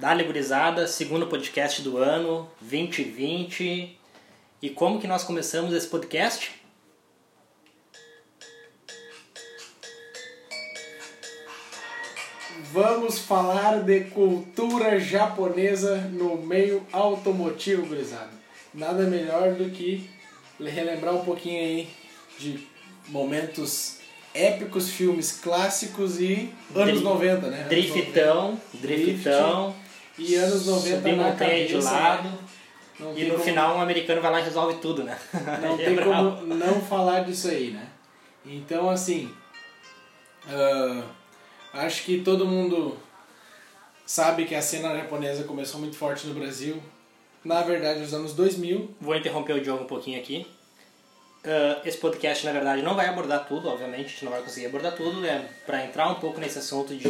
Dale Gurizada, segundo podcast do ano, 2020. E como que nós começamos esse podcast? Vamos falar de cultura japonesa no meio automotivo, gurizada. Nada melhor do que relembrar um pouquinho aí de momentos épicos, filmes clássicos e anos Dri- 90, né? Anos Driftão, 90. driftão, E anos 90 subir na montanha de cabeça, lado. né? Não E no como- final um americano vai lá e resolve tudo, né? Não É tem brabo. como não falar disso aí, né? Então, assim, ah, acho que todo mundo sabe que a cena japonesa começou muito forte no Brasil. Na verdade, nos anos 2000. Vou interromper o Diogo um pouquinho aqui. Ah, esse podcast, na verdade, não vai abordar tudo, obviamente, a gente não vai conseguir abordar tudo. É para entrar um pouco nesse assunto de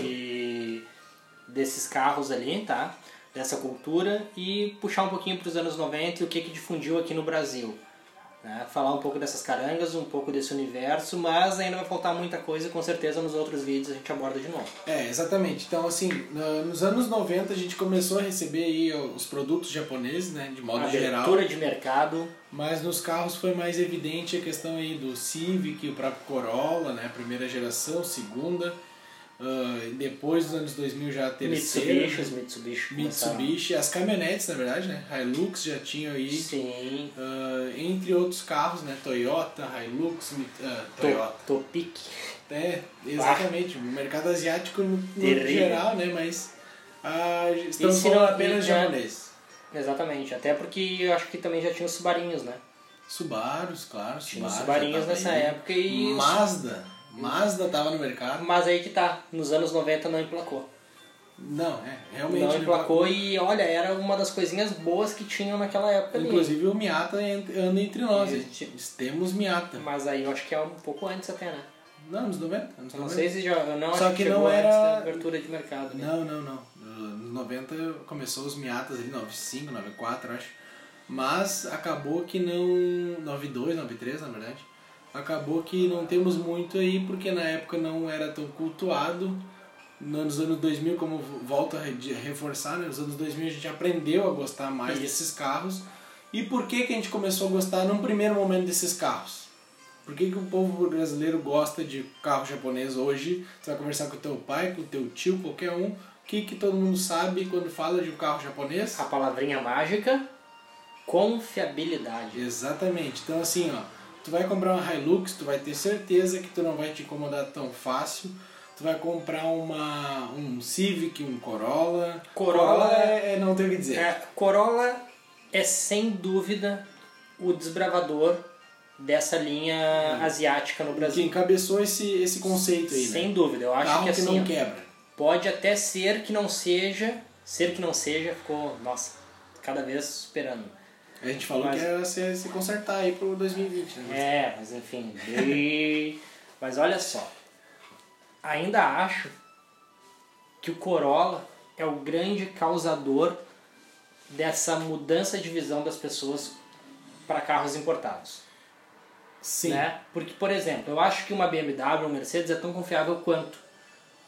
desses carros ali, tá? Dessa cultura e puxar um pouquinho para os anos 90 e o que que difundiu aqui no Brasil. Né? Falar um pouco dessas carangas, um pouco desse universo, mas ainda vai faltar muita coisa e com certeza nos outros vídeos a gente aborda de novo. É, exatamente. Então, assim, nos anos 90 a gente começou a receber aí os produtos japoneses, né? De modo geral. Abertura de mercado, Mas nos carros foi mais evidente a questão aí do Civic, o próprio Corolla, né? Primeira geração, segunda. Ah, e depois dos anos 2000 já a terceira. Mitsubishi, os Mitsubishi. Mitsubishi, as caminhonetes, na verdade, né? Hilux já tinham aí, Sim. ah, entre outros carros, né? Toyota, Hilux, ah, Toyota. To- Topic. É, exatamente. O mercado asiático no, no geral, né? Mas ah, estamos E se falando não- apenas de né, japonês. Exatamente, até porque eu acho que também já tinha os Subarinhos, né? Subarus, claro. Tinha os Subaru Subarinhos tava nessa aí. época e... Mazda. Mazda tava no mercado. Mas aí que tá, nos anos 90 não emplacou. Não, é, realmente. não emplacou e olha, era uma das coisinhas boas que tinham naquela época ali. Inclusive o Miata anda entre nós. Hein? Temos Miata. Mas aí eu acho que é um pouco antes até, né? Não, anos 90. Anos Eu não 90. sei se já. Não Só acho que que não era- antes da abertura de mercado. Né? Não, não, não. Nos 90 começou os Miatas ali, 95, 94, acho. Mas acabou que não. 92, 93, na verdade. Acabou que não temos muito aí, porque na época não era tão cultuado. Nos anos 2000, como volto a re- reforçar, né? nos anos 2000 a gente aprendeu a gostar mais Isso. desses carros. E por que, que a gente começou a gostar num primeiro momento desses carros? Por que, que o povo brasileiro gosta de carro japonês hoje? Você vai conversar com o teu pai, com o teu tio, qualquer um. O que, que todo mundo sabe quando fala de um carro japonês? A palavrinha mágica, confiabilidade. Exatamente. Então assim, ó, tu vai comprar uma Hilux, tu vai ter certeza que tu não vai te incomodar tão fácil. Tu vai comprar uma um Civic, um Corolla. Corolla é, é não tem o que dizer. É, Corolla é sem dúvida o desbravador dessa linha asiática no que Brasil. encabeçou esse, esse conceito aí, Sem né? dúvida, eu acho Carro que que assim, não quebra. pode até ser que não seja, ser que não seja, ficou, nossa, cada vez superando. A gente falou Mas- que era se, se consertar aí pro 2020, né? É, mas enfim. e- mas olha só. Ainda acho que o Corolla é o grande causador dessa mudança de visão das pessoas para carros importados. Sim. Né? Porque, por exemplo, eu acho que uma BMW, uma Mercedes é tão confiável quanto,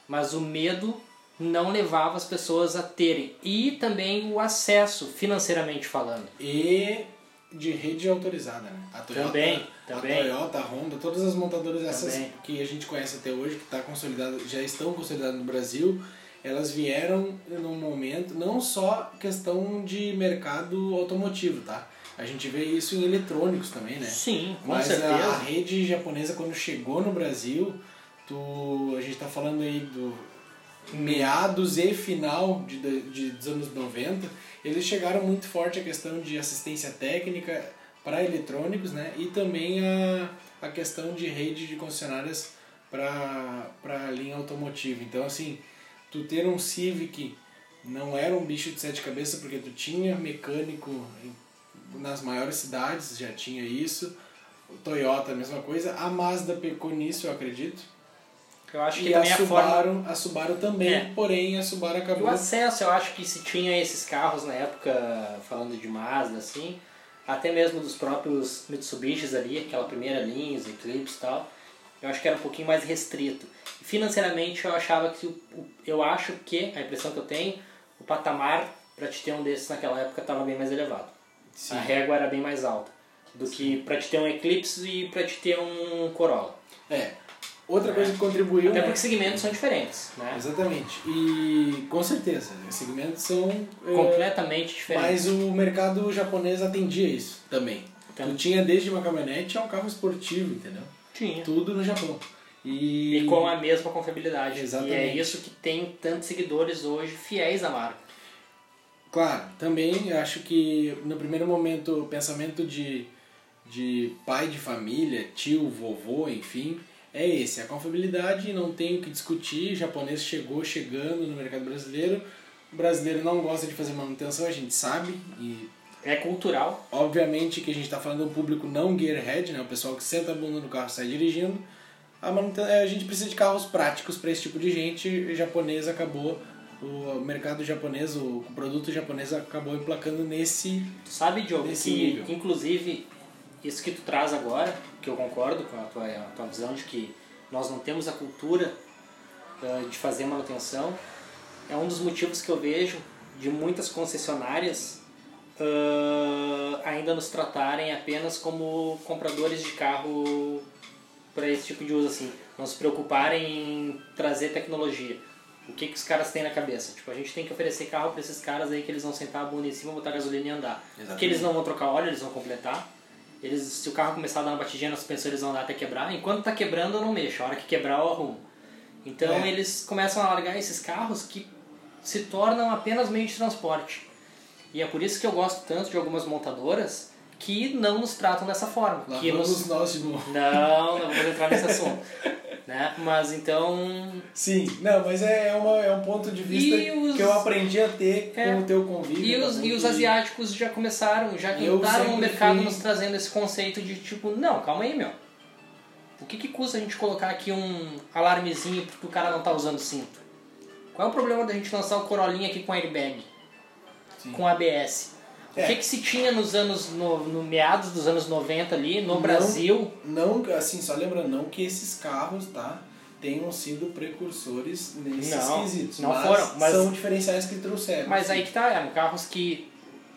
mas o medo não levava as pessoas a terem e também o acesso financeiramente falando. E de rede autorizada, né? A Toyota, Também, também. A Toyota, a Honda, todas as montadoras essas Também. que a gente conhece até hoje, que tá consolidado, já estão consolidadas no Brasil, elas vieram num momento, não só questão de mercado automotivo, tá? A gente vê isso em eletrônicos também, né? Sim, com Mas certeza. a, a rede japonesa, quando chegou no Brasil, tu, a gente tá falando aí do meados e final de, de, dos anos 90, eles chegaram muito forte a questão de assistência técnica para eletrônicos, né? E também a, a questão de rede de concessionárias para a linha automotiva. Então, assim, tu ter um Civic não era um bicho de sete cabeças, porque tu tinha mecânico nas maiores cidades, já tinha isso. Toyota, a mesma coisa. A Mazda pecou nisso, eu acredito. Eu acho que E a também a forma Subaru, a Subaru também, É. porém a Subaru E o acabou. acesso, eu acho que se tinha esses carros na época, falando de Mazda, assim, até mesmo dos próprios Mitsubishis ali, aquela primeira linha, os Eclipse e tal, eu acho que era um pouquinho mais restrito. Financeiramente, eu achava que, o, eu acho que, a impressão que eu tenho, o patamar para te ter um desses naquela época estava bem mais elevado. Sim. A régua era bem mais alta do que para te ter um Eclipse e para te ter um Corolla. É. Outra coisa que contribuiu. Até né? porque segmentos são diferentes, né? Exatamente. E com certeza, os segmentos são. é, Completamente diferentes. Mas o mercado japonês atendia isso também. Então- Tu tinha desde uma caminhonete a um carro esportivo, entendeu? Tinha. Tudo no Japão. E, E com a mesma confiabilidade. Exatamente. E é isso que tem tantos seguidores hoje fiéis à marca. Claro, também acho que no primeiro momento o pensamento de, de pai de família, tio, vovô, enfim, é esse. A confiabilidade não tem o que discutir. O japonês chegou chegando no mercado brasileiro. O brasileiro não gosta de fazer manutenção, a gente sabe. E É cultural. obviamente que a gente está falando do público não gearhead, né? o pessoal que senta a bunda no carro e sai dirigindo. A, manuten- a gente precisa de carros práticos para esse tipo de gente. O japonês acabou, o mercado japonês, o produto japonês acabou emplacando nesse. Tu sabe, Diogo, Nesse que nível. inclusive isso que tu traz agora, que eu concordo com a tua, a tua visão de que nós não temos a cultura ah, de fazer manutenção, é um dos motivos que eu vejo de muitas concessionárias ah, ainda nos tratarem apenas como compradores de carro para esse tipo de uso assim, não se preocuparem em trazer tecnologia. O que, que os caras têm na cabeça? Tipo, a gente tem que oferecer carro para esses caras aí que eles vão sentar a bunda em cima, botar gasolina e andar. Porque eles não vão trocar óleo, eles vão completar. Eles, se o carro começar a dar uma batidinha na suspensão, eles vão andar até quebrar. Enquanto tá quebrando, eu não mexo. A hora que quebrar, eu arrumo. Então É. eles começam a largar esses carros que se tornam apenas meio de transporte. E é por isso que eu gosto tanto de algumas montadoras que não nos tratam dessa forma. Lá que nos... nós de novo. Não, não vamos entrar nesse assunto. né? Mas então Sim, não, mas é, é uma, é um ponto de vista os- que eu aprendi a ter É. com o teu convívio. E os, tá bom? e os asiáticos já começaram, já entraram no sempre mercado fui- nos trazendo esse conceito de tipo, não, calma aí, meu. O que, que custa a gente colocar aqui um alarmezinho porque o cara não tá usando cinto? Qual é o problema da gente lançar o Corolinha aqui com airbag? Sim. Com ABS? O É. que, que se tinha nos anos, no, no meados dos anos 90 ali, no Não. Brasil? Não, assim, só lembrando, não que esses carros, tá? Tenham sido precursores nesses Não, quesitos. não mas foram, mas- são diferenciais que trouxeram. Mas sim. aí que tá, eram carros que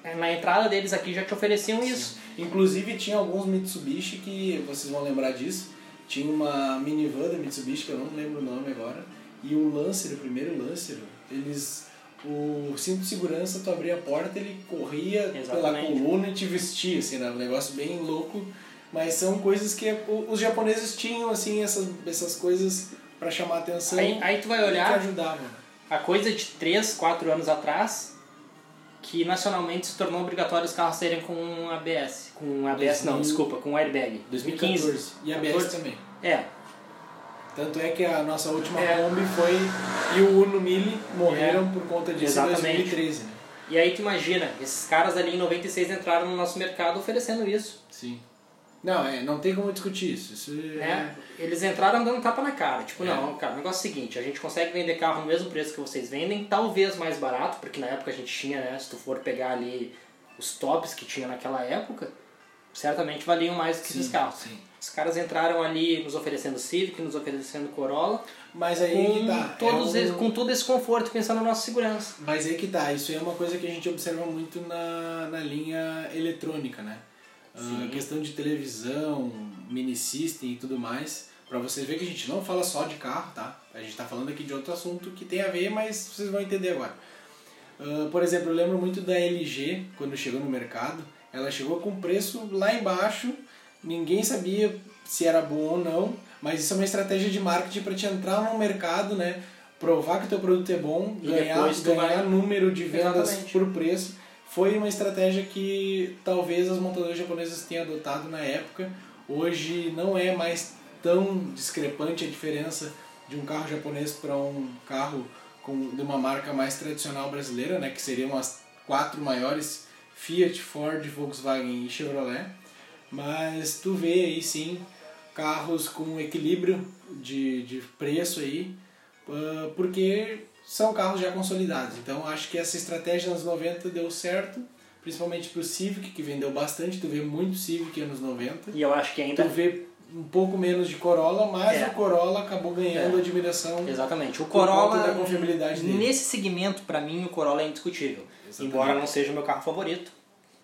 eh, na entrada deles aqui já te ofereciam isso. Inclusive tinha alguns Mitsubishi que vocês vão lembrar disso. Tinha uma minivan da Mitsubishi, que eu não lembro o nome agora, e o Lancer, o primeiro Lancer, eles. O cinto de segurança, tu abria a porta, ele corria pela Exatamente. coluna e te vestia, assim, era um negócio bem louco. Mas são coisas que os japoneses tinham, assim, essas, essas coisas para chamar atenção Aí, aí tu vai que olhar, ajudavam. a coisa de 3, 4 anos atrás, que nacionalmente se tornou obrigatório os carros terem com ABS. Com ABS não, 2000 desculpa, com airbag. 2014. 2015. E a ABS 14. também. É, Tanto é que a nossa última É. Kombi foi. E o Uno Mille morreram por conta disso Exatamente. em 2013, né? e aí tu imagina, esses caras ali em 96 entraram no nosso mercado oferecendo isso. Sim. Não, é, não tem como discutir isso. Isso é. Né? Eles entraram dando tapa na cara. Tipo, É. não, cara, o negócio é o seguinte, a gente consegue vender carro no mesmo preço que vocês vendem, talvez mais barato, porque na época a gente tinha, né, se tu for pegar ali os tops que tinha naquela época, certamente valiam mais do que esses carros. sim. Os caras entraram ali nos oferecendo Civic, nos oferecendo Corolla, Mas aí com, que tá. todos é um- esse- com todo esse conforto, pensando na nossa segurança. Mas aí que tá. Isso aí é uma coisa que a gente observa muito na, na linha eletrônica, né? A questão de televisão, mini system e tudo mais. Pra vocês verem que a gente não fala só de carro, tá? A gente tá falando aqui de outro assunto que tem a ver, mas vocês vão entender agora. Ah, por exemplo, eu lembro muito da LG, quando chegou no mercado. Ela chegou com preço lá embaixo, ninguém sabia se era bom ou não, mas isso é uma estratégia de marketing para te entrar no mercado, né? Provar que o teu produto é bom, E ganhar, ganhar vai- número de vendas Exatamente. por preço. Foi uma estratégia que talvez as montadoras japonesas tenham adotado na época. Hoje não é mais tão discrepante a diferença de um carro japonês para um carro com, de uma marca mais tradicional brasileira, né, que seriam as quatro maiores, Fiat, Ford, Volkswagen e Chevrolet. Mas tu vê aí sim carros com equilíbrio de, de preço aí, ah, porque são carros já consolidados. Então acho que essa estratégia nos 90 deu certo, principalmente pro Civic, que vendeu bastante, tu vê muito Civic anos 90. E eu acho que ainda Tu vê um pouco menos de Corolla, mas É. o Corolla acabou ganhando É. admiração. Exatamente. O Corolla, da confiabilidade dele. nesse segmento, pra mim, o Corolla é indiscutível. Exatamente. Embora não seja o meu carro favorito,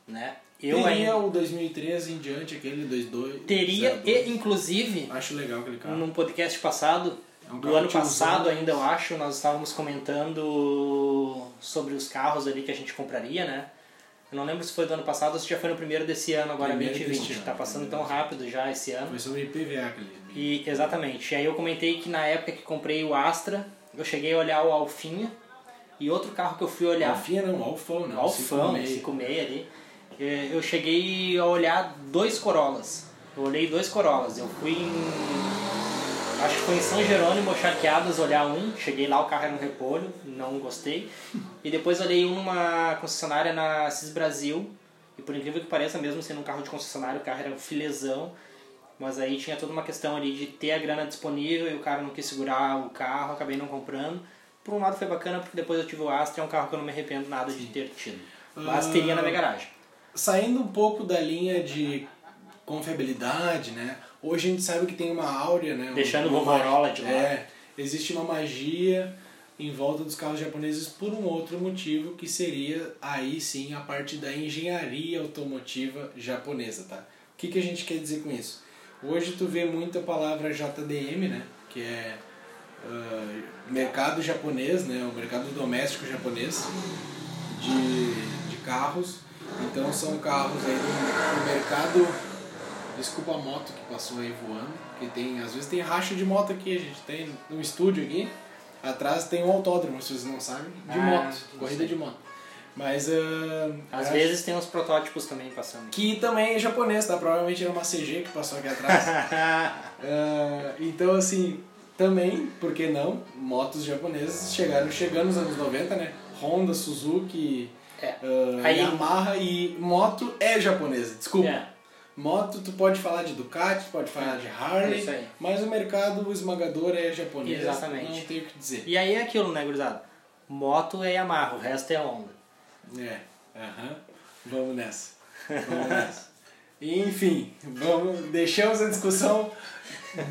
né? Eu Teria ainda o 2013 em diante, aquele 22. teria, 02. e inclusive, Acho legal aquele carro. num podcast passado, É um do ano passado ainda, eu acho, nós estávamos comentando sobre os carros ali que a gente compraria, né? Eu não lembro se foi do ano passado ou se já foi no primeiro desse ano, agora Primeiro 2020. deste ano, Tá passando tão rápido já esse ano. Foi sobre IPVA aquele. E exatamente. E aí eu comentei que na época que comprei o Astra, eu cheguei a olhar o Alfinha e outro carro que eu fui olhar, Alfinha não, Alfão, não. Alfão, 56. 56 ali, eu cheguei a olhar dois Corollas. Eu olhei dois Corollas. Eu fui em. Acho que foi em São Jerônimo, Charqueadas, olhar um. Cheguei lá, o carro era um repolho, não gostei. E depois olhei um numa concessionária na Cis Brasil. E por incrível que pareça, mesmo sendo um carro de concessionário, o carro era um filezão. Mas aí tinha toda uma questão ali de ter a grana disponível e o cara não quis segurar o carro, acabei não comprando. Por um lado foi bacana porque depois eu tive o Astra, é um carro que eu não me arrependo nada de ter tido. Mas Ah, teria na minha garagem. Saindo um pouco da linha de confiabilidade, né? Hoje a gente sabe que tem uma áurea, né? Deixando uma o Motorola de lado. É, existe uma magia em volta dos carros japoneses por um outro motivo que seria aí sim a parte da engenharia automotiva japonesa, tá? O que, que a gente quer dizer com isso? Hoje tu vê muito a palavra JDM, né? Que é ah, mercado japonês, né? O mercado doméstico japonês de, de carros. Então são carros aí do, do mercado. Desculpa a moto que passou aí voando. Que tem, às vezes tem racha de moto aqui, a gente tem no estúdio aqui. Atrás tem um autódromo, se vocês não sabem, de Ah, moto, corrida de moto. Mas ah, Às acho vezes tem uns protótipos também passando. que também é japonês, tá? Provavelmente era uma CG que passou aqui atrás. Ah, então, assim, também, por que não? Motos japonesas chegaram chegando nos anos 90, né? Honda, Suzuki, É. ah, Aí- Yamaha e moto é japonesa, desculpa. É. Moto, tu pode falar de Ducati, pode falar de É Harley, aí. mas o mercado esmagador é japonês. Exatamente. Não tenho o que dizer. E aí é aquilo, né, gurizada? Moto é Yamaha, o resto é Honda. É, aham. Vamos nessa. Vamos nessa. Enfim, vamos, deixamos a discussão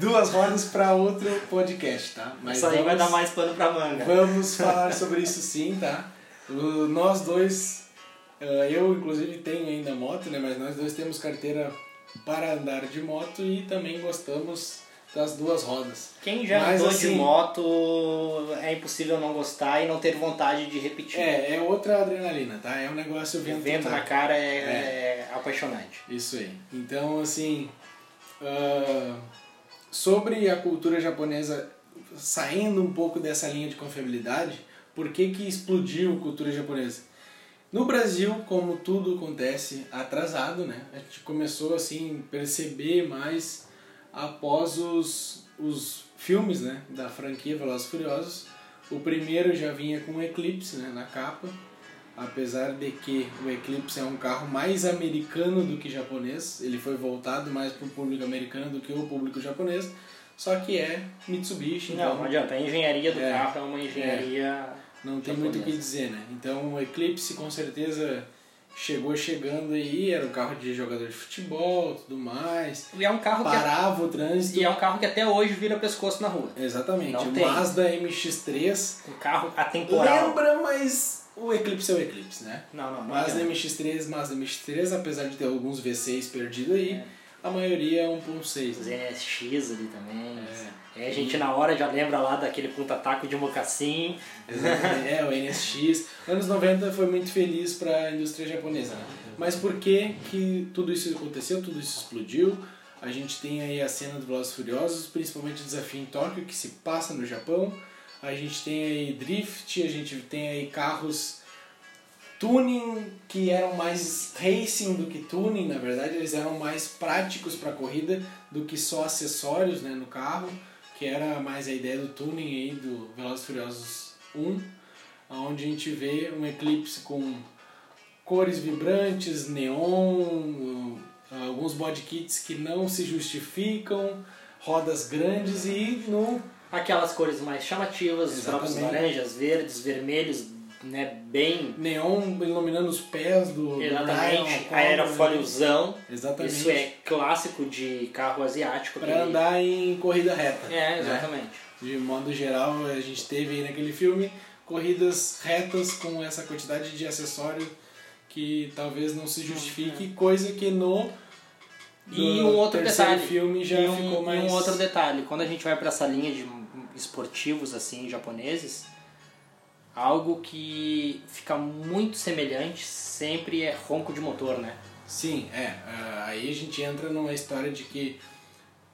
duas rodas para outro podcast, tá? Isso aí vai vamos- dar mais pano pra manga. Vamos falar sobre isso sim, tá? O- nós dois, eh, eu inclusive tenho ainda moto, né? Mas nós dois temos carteira para andar de moto e também gostamos das duas rodas. Quem já Mas, andou de assim- moto é impossível não gostar e não ter vontade de repetir. É, é outra adrenalina, tá? É um negócio o vento, vento na cara é, é apaixonante. Isso aí. Então, assim, ah, sobre a cultura japonesa, saindo um pouco dessa linha de confiabilidade, por que que explodiu a cultura japonesa? No Brasil, como tudo acontece atrasado, né? A gente começou assim perceber mais após os, os filmes, né, da franquia Velozes e Furiosos. O primeiro já vinha com o Eclipse, né, na capa. Apesar de que o Eclipse é um carro mais americano do que japonês, ele foi voltado mais para o público americano do que o público japonês, só que é Mitsubishi, Não, então não adianta. A engenharia do É. carro é uma engenharia. Não tem muito o que dizer, né? Então o Eclipse com certeza chegou chegando aí, era um carro de jogador de futebol, tudo mais, E é um carro que parava o trânsito. e é um carro que até hoje vira pescoço na rua. Exatamente, Não o tem. Mazda MX-3 Um carro atemporal. lembra, mas o Eclipse é o Eclipse, né? Não, não, não. Mazda adianta. MX-3, Mazda MX-3, apesar de ter alguns V6 perdidos aí, É. a maioria é 1.6. Os né? NSX ali também. É. É, a gente na hora já lembra lá daquele punta-taco de mocassim. É, o NSX. Anos 90 foi muito feliz para a indústria japonesa. Né? Mas por que, que tudo isso aconteceu, tudo isso explodiu? A gente tem aí a cena do Velozes e Furiosos, principalmente o desafio em Tóquio, que se passa no Japão. A gente tem aí drift, a gente tem aí carros tuning que eram mais racing do que tuning, na verdade eles eram mais práticos para corrida do que só acessórios né, no carro, que era mais a ideia do tuning aí do Velozes Furiosos 1, onde a gente vê um Eclipse com cores vibrantes, neon, alguns body kits que não se justificam, rodas grandes e no Aquelas cores mais chamativas, os próprios laranjas, verdes, vermelhos, né, bem Neon iluminando os pés do, exatamente Ryan, Ocon, aerofóliozão. né? Exatamente. Isso é clássico de carro asiático. Pra aquele- andar em corrida reta. É, né? exatamente. De modo geral, a gente teve aí naquele filme corridas retas com essa quantidade de acessório que talvez não se justifique, coisa que no E um outro detalhe. filme já e um, ficou mais e um outro detalhe. Quando a gente vai pra essa linha de esportivos assim japoneses, algo que fica muito semelhante sempre é ronco de motor, né? Sim, é. ah, Aí a gente entra numa história de que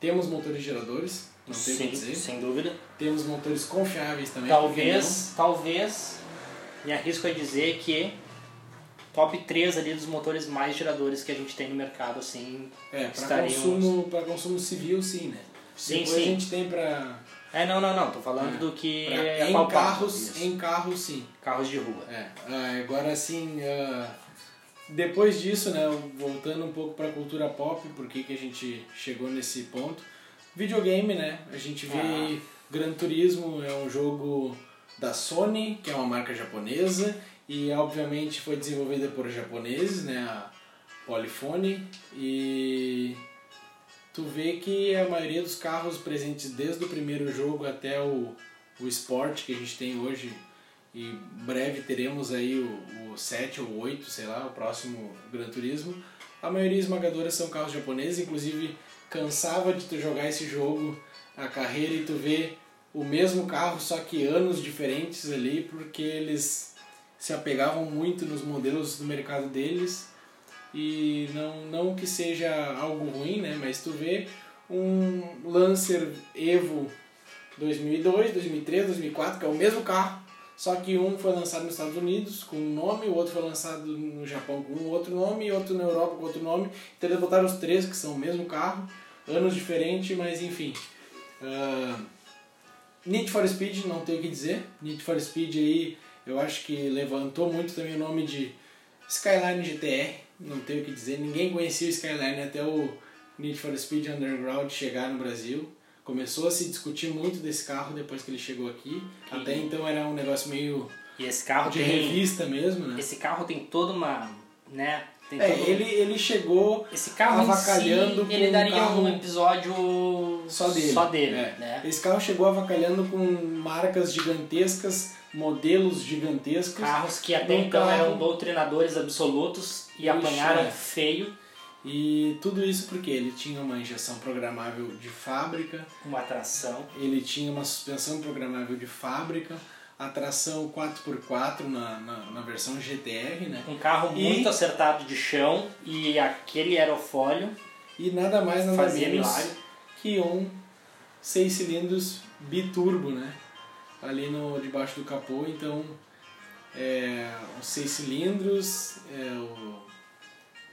temos motores geradores, não tem o que Sim, dizer. sem dúvida. Temos motores confiáveis também. Talvez, talvez, me arrisco a dizer que top 3 ali dos motores mais geradores que a gente tem no mercado, assim. É, para Estaríamos- consumo, pra consumo civil, sim, né? Sim, Depois sim. a gente tem para É, não, não, não, tô falando do que é em palpável, carros, isso. em carros, sim. carros de rua. É, ah, agora assim, ah, depois disso, né, voltando um pouco para cultura pop, por que que a gente chegou nesse ponto? Videogame, né? A gente vê Ah. Gran Turismo é um jogo da Sony, que é uma marca japonesa e obviamente foi desenvolvida por japoneses, né, a Polyphony e tu vê que a maioria dos carros presentes desde o primeiro jogo até o, o Sport que a gente tem hoje e breve teremos aí o, o 7 ou 8, sei lá, o próximo Gran Turismo. A maioria esmagadora são carros japoneses, inclusive cansava de tu jogar esse jogo, a carreira, e tu ver o mesmo carro, só que anos diferentes ali, porque eles se apegavam muito nos modelos do mercado deles e não, não que seja algo ruim, né? Mas tu vê um Lancer Evo 2002, 2003, 2004, que é o mesmo carro, só que um foi lançado nos Estados Unidos com um nome, o outro foi lançado no Japão com um outro nome e outro na Europa com outro nome. Então eles botaram os três que são o mesmo carro, anos diferentes, mas enfim. Ah, Need for Speed, não tenho o que dizer. Need for Speed aí, eu acho que levantou muito também o nome de Skyline GTR, não tenho o que dizer. Ninguém conhecia o Skyline até o Need for Speed Underground chegar no Brasil. Começou a se discutir muito desse carro depois que ele chegou aqui. Que- Até então era um negócio meio E esse carro de tem. revista mesmo, né? Esse carro tem toda uma. né? Tem É, todo- ele, ele chegou Esse carro avacalhando si, com ele um daria carro um episódio só dele. Só dele, É. né? Esse carro chegou avacalhando com marcas gigantescas, modelos gigantescos. Carros que até Um então carro- eram doutrinadores absolutos e Ixi, apanharam é. feio E tudo isso porque ele tinha uma injeção programável de fábrica, uma atração. ele tinha uma suspensão programável de fábrica, a tração 4x4 na, na, na versão GTR, né? Um carro E- muito acertado de chão e aquele aerofólio E nada mais nada fazia menos milagre. que um 6 cilindros biturbo, né? Ali no debaixo do capô, então é, os 6 cilindros, é, o,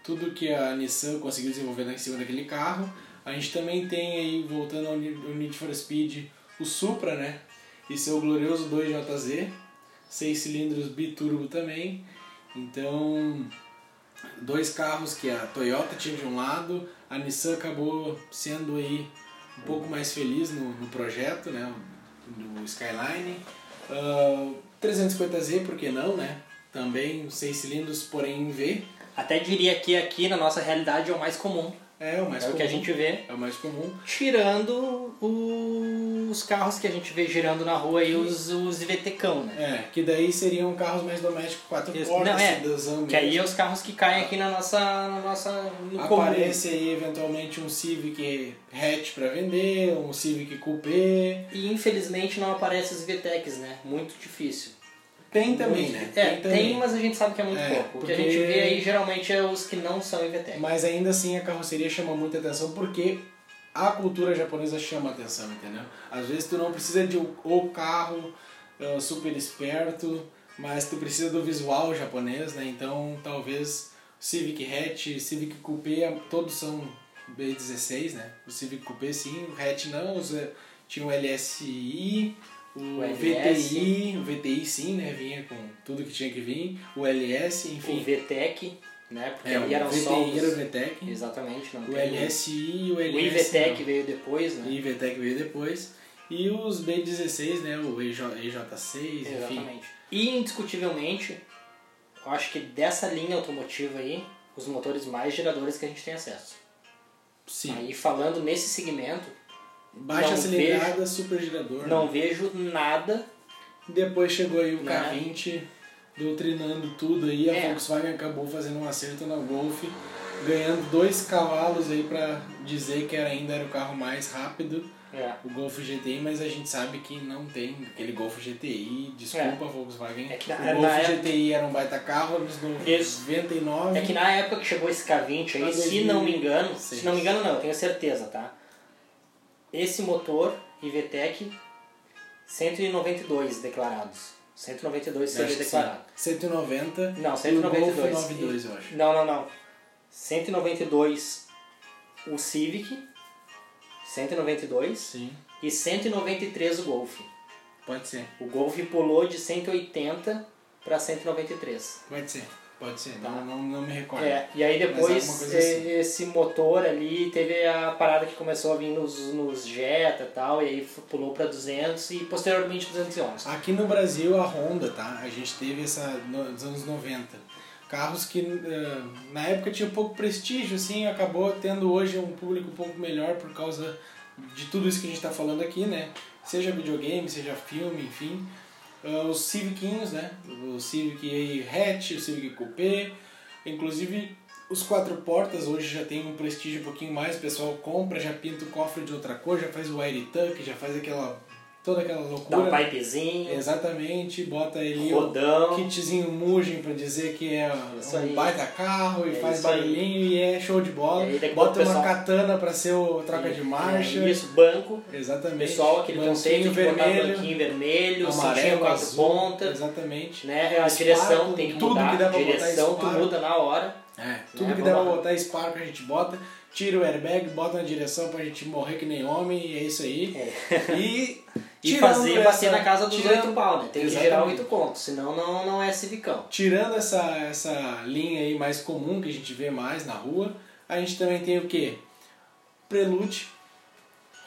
tudo que a Nissan conseguiu desenvolver em cima daquele carro. A gente também tem aí, voltando ao Need ao Need for Speed, o Supra, né? E seu glorioso 2JZ, 6 cilindros biturbo também. Então, dois carros que a Toyota tinha de um lado, a Nissan acabou sendo aí um pouco mais feliz no, no projeto, né, do Skyline. Ah, 350Z, por que não, né? Também seis cilindros, porém em V. Até diria que aqui na nossa realidade é o mais comum. É o mais é comum. o que a gente vê. É o mais comum. Tirando o- os carros que a gente vê girando na rua e os, os IVTcão, né? É, que daí seriam carros mais domésticos, quatro Isso. portas, Não, é, sedãzão Que aí é os carros que caem aqui na nossa. Na nossa no comum. Aparece aí eventualmente um Civic hatch para vender, um Civic Coupé. E infelizmente não aparece os VTECs, né? Muito difícil. Tem também, né? É, tem, também. mas a gente sabe que é muito É, pouco. O que a porque- gente vê aí geralmente é os que não são IVTEC. Mas ainda assim a carroceria chama muita atenção porque a cultura japonesa chama atenção, entendeu? Às vezes tu não precisa de o carro eh, super esperto, mas tu precisa do visual japonês, né? Então talvez Civic Hatch, Civic Coupé, todos são B16, né? O Civic Coupé sim, o Hatch não, eh, tinha o LSI, o, O. VTI, o VTI sim, né? Vinha com tudo que tinha que vir, o LS, enfim. O VTEC, né? Porque É, ali o eram só VTI os... era o VTEC. Exatamente, não O. LSI e o O LS. IVTEC não. veio depois, né? O IVTEC veio depois. E os B16, né? O EJ, EJ6, enfim. Exatamente. E indiscutivelmente, eu acho que dessa linha automotiva aí, os motores mais geradores que a gente tem acesso. Sim. Aí falando nesse segmento, Baixa não cilindrada, super gerador. não né? vejo nada. Depois chegou aí o Né? K20 doutrinando tudo aí. A É. Volkswagen acabou fazendo um acerto na Golf, ganhando dois cavalos aí pra dizer que era- ainda era o carro mais rápido, É. o Golf GTI, mas a gente sabe que não tem aquele Golf GTI. Desculpa, Volkswagen. É que na- o na Golf época- GTI era um baita carro nos Isso. 99. É que na época que chegou esse K20 aí, se não me engano, 2006. se não me engano não, eu tenho certeza, tá? Esse motor IVTEC 192 declarados. 192 Acho seria declarado. sim. 190. Não, E o 192. Golf 92, eu acho. Não, não, não. 192 o Civic, 192 Sim, e 193 o Golf. pode ser. O Golf pulou de 180 para 193. Pode ser. Pode ser. Tá. Não, não, não me recordo. É, e aí depois assim. esse motor ali teve a parada que começou a vir nos, nos Jetta e tal, e aí pulou para 200 e posteriormente 211. Aqui no Brasil, a Honda, tá? A gente teve essa no- nos anos 90. Carros que eh, na época tinham pouco prestígio, assim, acabou tendo hoje um público um pouco melhor por causa de tudo isso que a gente está falando aqui, né? Seja videogame, seja filme, enfim. Ah, os Civicinhos, né? O Civic Hatch, o Civic Coupé. Inclusive, os quatro portas hoje já tem um prestígio um pouquinho mais. O pessoal compra, já pinta o cofre de outra cor, já faz o air tuck, já faz aquela toda aquela Dá loucura. um pipezinho, Exatamente, bota ali o rodão. kitzinho Mugen pra dizer que é Isso um aí. baita carro e É faz isso aí. barulhinho e é show de bola. Bota o uma pessoal- katana pra ser o troca de marcha. É, Isso, banco. Exatamente. Pessoal, aquele Banquinho conceito de botar vermelho, banquinho vermelho, amarelo, quatro azul, pontas. Exatamente. Né? A direção tem que tudo mudar. que dá pra botar direção tu Sparco. muda na hora. É, tudo Né, que dá pra botar Spark a gente bota, tira o airbag, bota na direção pra gente morrer que nem homem e é isso aí. E, E tirando fazer essa- bater na casa dos tirando- oito pau, né? Tem que Exatamente. gerar oito pontos, senão não, não é civicão. Tirando essa, essa linha aí mais comum que a gente vê mais na rua, a gente também tem o que? Prelude,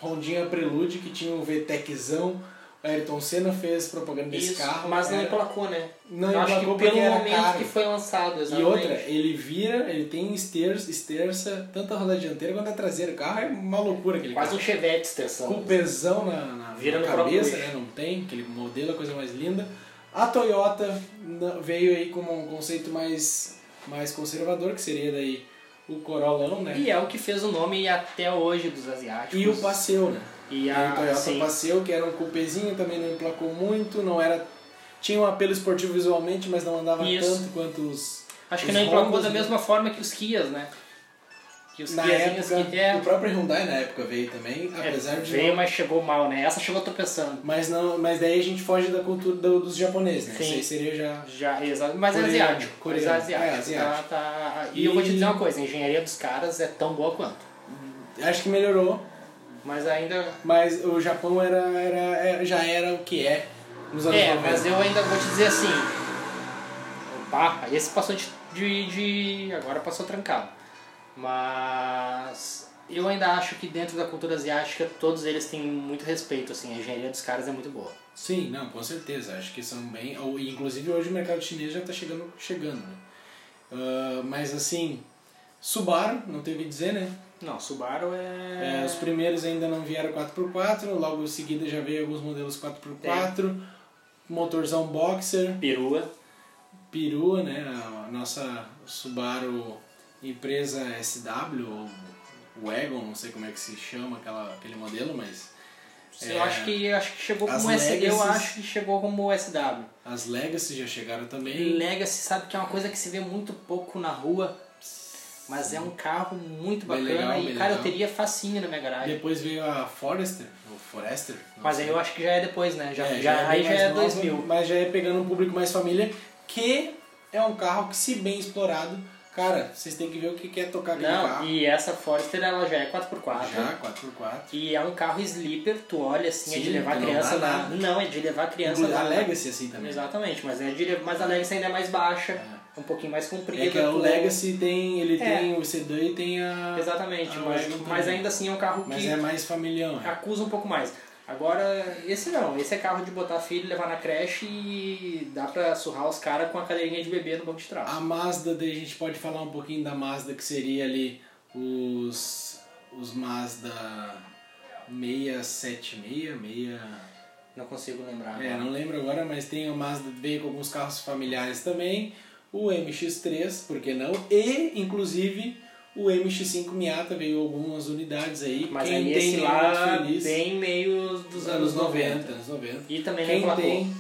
Rondinha Prelude, que tinha um VTECzão. Ayrton Senna fez propaganda desse Isso, carro. mas não era- emplacou, né? Não Eu acho que emplacou pelo momento caro. que foi lançado, E exatamente. outra, ele vira, ele tem esterça, esterça tanto a roda dianteira quanto a traseira. O carro é uma loucura aquele Quase um carro. Chevette extensão. Com pesão na, na, Vira na cabeça, né? Não tem, aquele modelo, a coisa mais linda. A Toyota veio aí com um conceito mais, mais conservador, que seria daí o Corolão, né? E é o que fez o nome até hoje dos asiáticos. E o Passeio, né? E E a, o Toyota sim, que era um coupezinho, também não emplacou muito, não era... Tinha um apelo esportivo visualmente, mas não andava Isso. tanto quanto os... Acho que os não emplacou Hondas, da né? mesma forma que os Kias, né? Que os Na Kiazinhos época, que é, o próprio Hyundai na época veio também, é, apesar de veio, não- mas chegou mal, né? Essa chegou tropeçando. Mas, não, mas daí a gente foge da cultura do- dos japoneses, né? Sim. Isso aí seria já... Já, exato. Mas é Coreano, asiático. coreano. Mas é asiático. É, asiático. Tá, tá- E, E- eu vou te dizer uma coisa, a engenharia dos caras é tão boa quanto. Acho que melhorou, Mas ainda. mas o Japão era, era, já era o que é nos anos É, 90. mas eu ainda vou te dizer assim. Opa, esse passou de, de, de- Agora passou trancado. Mas. Eu ainda acho que dentro da cultura asiática todos eles têm muito respeito, assim, a engenharia dos caras é muito boa. Sim, não, com certeza. Acho que são bem... ou- Inclusive hoje o mercado chinês já está chegando, chegando, né? Ah, mas assim, Subaru, não tem o que dizer, né? Não, Subaru é. É, os primeiros ainda não vieram 4x4, logo em seguida já veio alguns modelos 4x4, motorzão boxer, Perua. perua, né? A nossa Subaru empresa SW, ou Wagon, não sei como é que se chama aquela, aquele modelo, mas Eu acho que acho que chegou É. Como SD, eu Legacies- acho que chegou como SW. as Legacy já chegaram também. Legacy sabe que é uma coisa que se vê muito pouco na rua, mas é um carro muito Bem bacana legal, e cara, eu legal. teria facinho na minha garagem. Depois veio a Forester, ou Forester. não Mas sei. aí eu acho que já é depois, né? Já, É, já, é aí já é nova, 2000. Mas já é pegando um público mais família, que é um carro que, se bem explorado, cara, vocês têm que ver o que quer tocar aquele Não, carro. e essa Forester ela já é 4x4. Já, 4x4. E é um carro sleeper, tu olha assim, é de Sim, levar não criança na. nada. Não, é de levar criança Inclusive, a Legacy assim também. Exatamente, mas é de mas a Legacy ainda é mais baixa, um pouquinho mais comprida. É que o tu- Legacy tem, ele É. tem o sedã e tem a... Exatamente, a mas, mas ainda assim é um carro Mas que é mais familiar. é. acusa um pouco mais. Agora, esse não, esse é carro de botar filho, levar na creche e dá pra surrar os caras com a cadeirinha de bebê no banco de trás. A Mazda, daí a gente pode falar um pouquinho da Mazda, que seria ali os, os Mazda 676, 6... Não consigo lembrar. É, agora. não lembro agora, mas tem a Mazda, veio com alguns carros familiares também, o MX-3, por que não? E, inclusive, o MX-5 Miata veio algumas unidades aí. Mas Quem aí tem esse lá, feliz. bem meio dos anos 90. anos 90. E também Quem não emplacou. tem,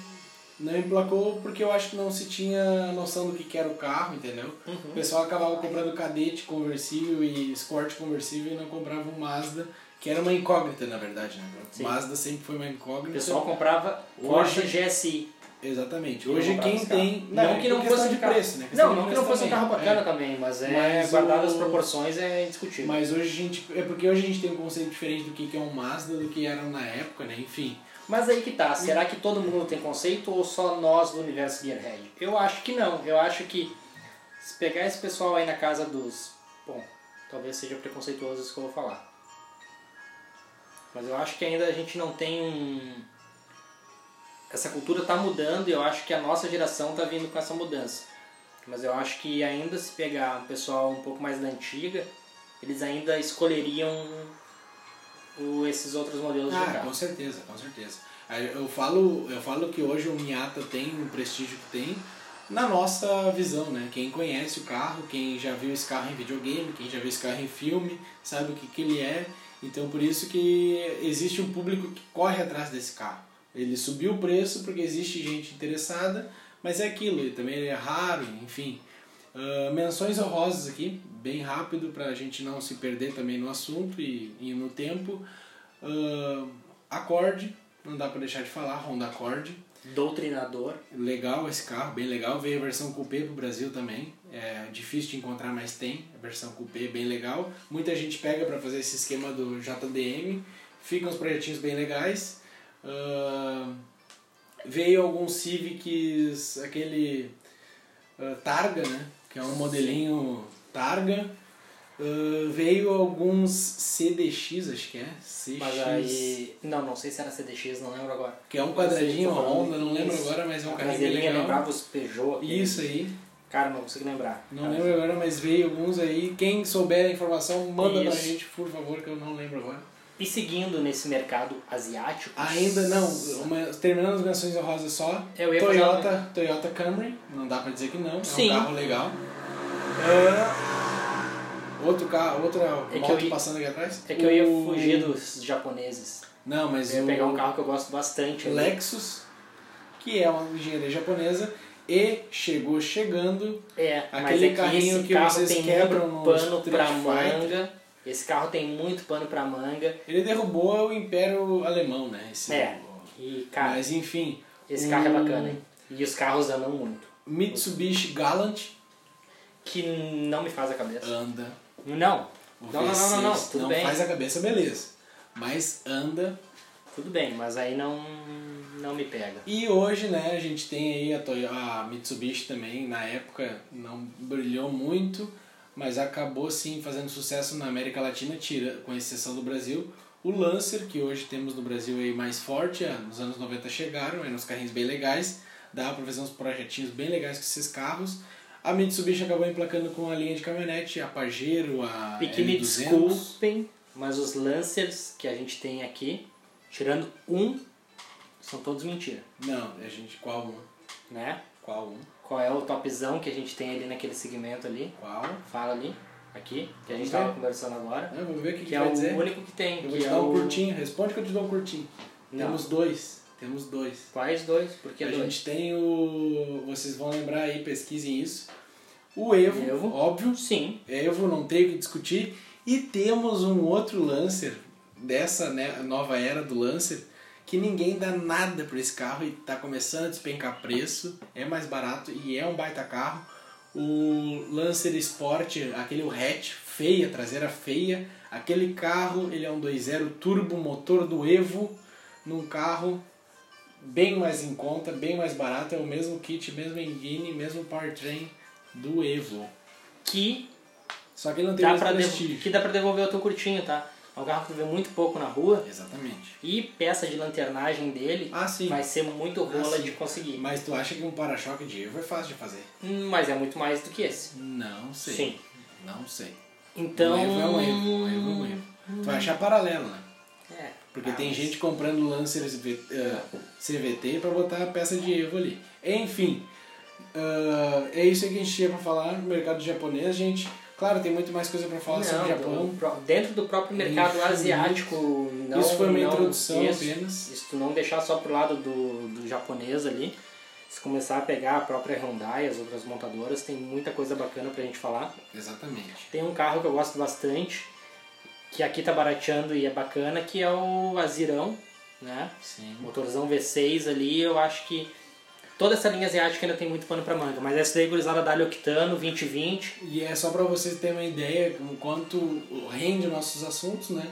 não emplacou porque eu acho que não se tinha noção do que que era o carro, entendeu? Uhum. O pessoal acabava comprando cadete conversível e Escort conversível e não comprava um Mazda, que era uma incógnita na verdade, né? Sim. Mazda sempre foi uma incógnita. O pessoal comprava Porsche GSI. Exatamente. Hoje quem tem. Não, que não por questão fosse de carro- preço, né? Não, não que não fosse um carro também. bacana É. também, mas é Mas guardado o- as proporções é indiscutível. Mas hoje a gente. É porque hoje a gente tem um conceito diferente do que que é um Mazda do que era na época, né? Enfim. Mas aí que tá, será que todo mundo tem conceito ou só nós do universo Gearhead? Eu acho que não, eu acho que se pegar esse pessoal aí na casa dos. Bom, talvez seja preconceituoso isso que eu vou falar. Mas eu acho que ainda a gente não tem um. Essa cultura tá mudando e eu acho que a nossa geração tá vindo com essa mudança. Mas eu acho que ainda se pegar um pessoal um pouco mais da antiga, eles ainda escolheriam o, esses outros modelos de Ah, carro. com certeza, com certeza. Eu falo, eu falo que hoje o Miata tem o prestígio que tem na nossa visão, né? Quem conhece o carro, quem já viu esse carro em videogame, quem já viu esse carro em filme, sabe o que, que ele é. Então por isso que existe um público que corre atrás desse carro. Ele subiu o preço porque existe gente interessada, mas é aquilo, ele também é raro, enfim. Ah, menções honrosas aqui, bem rápido para a gente não se perder também no assunto e, e no tempo. Ah, Accord, não dá para deixar de falar, Honda Accord. Doutrinador. Legal esse carro, bem legal. Veio a versão coupé pro Brasil também. É difícil de encontrar, mas tem. A versão coupé bem legal. Muita gente pega para fazer esse esquema do JDM. Ficam os projetinhos bem legais. Veio alguns Civics, aquele ah, Targa, né? Que é um modelinho Targa. Ah, veio alguns CDX, acho que é. CX. Mas aí. Não, não sei se era CDX, não lembro agora. Que é um quadradinho falando. Honda, não lembro Isso. agora, mas é um carrinho bem legal. lembrava os Peugeot. aquele- Isso aí. Cara, não consigo lembrar. Não Cara, lembro agora, mas veio alguns aí. Quem souber a informação, manda pra Isso. gente, por favor, que eu não lembro agora. E seguindo nesse mercado asiático. Ainda não, uma, terminando as menções honrosas só. Eu ia fazer Toyota, Toyota Camry, não dá pra dizer que não, Sim. é um carro legal. Ah, outro carro, outra É moto eu ia- passando aqui atrás. É que eu ia O- fugir dos japoneses. Não, mas Eu ia o pegar um carro que eu gosto bastante. ali. Lexus, que é uma engenharia japonesa, e chegou chegando É, Aquele é que carrinho que carro vocês quebram no pano pra manga. Esse carro tem muito pano pra manga. Ele derrubou o Império Alemão, né? Esse, É. E, cara, Mas enfim. esse o carro é bacana, hein? E os carros andam muito. Mitsubishi Galant Que não me faz a cabeça. anda. Não. O Não, não, não, não, não. V6 Tudo não bem. faz a cabeça, beleza. Mas anda. Tudo bem, mas aí não, não me pega. E hoje, né, a gente tem aí a, Toyo- a Mitsubishi também. Na época não brilhou muito, mas acabou sim fazendo sucesso na América Latina, tira, com exceção do Brasil. O Lancer, que hoje temos no Brasil aí mais forte, ah, nos anos 90 chegaram, eram uns carrinhos bem legais. Dava pra fazer uns projetinhos bem legais com esses carros. A Mitsubishi acabou emplacando com a linha de caminhonete, a Pajero, a E que me L200. desculpem, mas os Lancers que a gente tem aqui, tirando um, são todos mentira, Não, a gente, qual um? né? Qual um? Qual é o topzão que a gente tem ali naquele segmento ali? Qual? Fala ali, aqui, que a gente Vamos tava ver. conversando agora. Ah, vamos ver o que, Que que é o dizer. único que tem. Eu vou te é dar um o... curtinho. Responde que eu te dou um curtinho. Não. Temos dois. Temos dois. Quais dois? Por que a dois? gente tem o... Vocês vão lembrar aí, pesquisem isso. O Evo, Evo. óbvio. Sim. Evo, não tem o que discutir. E temos um outro Lancer, dessa né, nova era do Lancer, que ninguém dá nada por esse carro e tá começando a despencar preço. É mais barato e é um baita carro. O Lancer Sport, aquele hatch, feia, traseira feia. Aquele carro, ele é um 2.0 turbo, motor do Evo, num carro bem mais em conta, bem mais barato. É o mesmo kit, mesmo engine, mesmo powertrain do Evo. Que Só que ele não tem dá, mais pra prestígio. que dá pra devolver o teu curtinho, tá? É um carro que tu vê muito pouco na rua. Exatamente. E peça de lanternagem dele Ah, sim. vai ser muito rola Ah, de conseguir. Mas tu acha que um para-choque de Evo é fácil de fazer? Hum, Mas é muito mais do que esse. Não sei. Sim. Não sei. Então. Um Evo é um Evo. Um Evo é um Evo. Tu vai achar paralelo, né? É. Porque Ah, tem mas- gente comprando Lancer eh, CVT pra botar a peça de Evo ali. Enfim, ah, é isso que a gente tinha pra falar no mercado japonês, gente. Claro, tem muito mais coisa pra falar sobre o Não, Japão. do dentro do próprio mercado Infinito. asiático. Não, Isso foi uma não- introdução isso, apenas. Isso tu não deixar só pro lado do, do japonês ali. Se começar a pegar a própria Hyundai, as outras montadoras, tem muita coisa bacana pra gente falar. Exatamente. Tem um carro que eu gosto bastante, que aqui tá barateando e é bacana, que é o Azirão, né? Sim. Motorzão V6 ali, eu acho que toda essa linha asiática ainda tem muito pano pra manga. Mas essa daí, gurizada, Dali Octano, 2020. E é só pra vocês terem uma ideia o quanto rende nossos assuntos, né?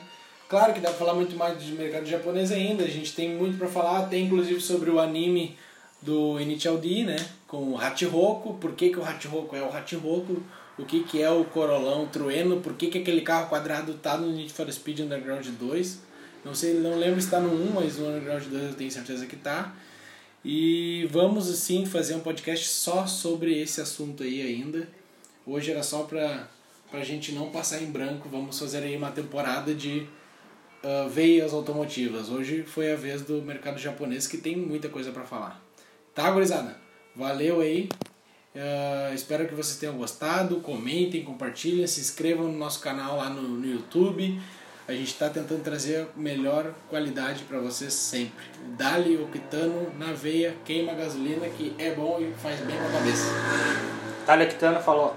Claro que dá pra falar muito mais de mercado japonês ainda, a gente tem muito pra falar, tem inclusive sobre o anime do Initial D, né? Com o Hachiroku, por que, que o Hachiroku é o Hachiroku, o que, que é o Corolão Trueno, por que, que aquele carro quadrado tá no Need for Speed Underground 2. Não sei, não lembro se tá no 1, mas no Underground 2 eu tenho certeza que tá. E vamos assim fazer um podcast só sobre esse assunto aí ainda. Hoje era só pra, pra gente não passar em branco, vamos fazer aí uma temporada de ah, veias automotivas. Hoje foi a vez do mercado japonês que tem muita coisa pra falar. Tá, gurizada? Valeu aí. Ah, espero que vocês tenham gostado. Comentem, compartilhem, se inscrevam no nosso canal lá no, no YouTube. A gente está tentando trazer a melhor qualidade para vocês sempre. Dali octano na veia, queima a gasolina que é bom e faz bem pra cabeça. Dali Octano falou.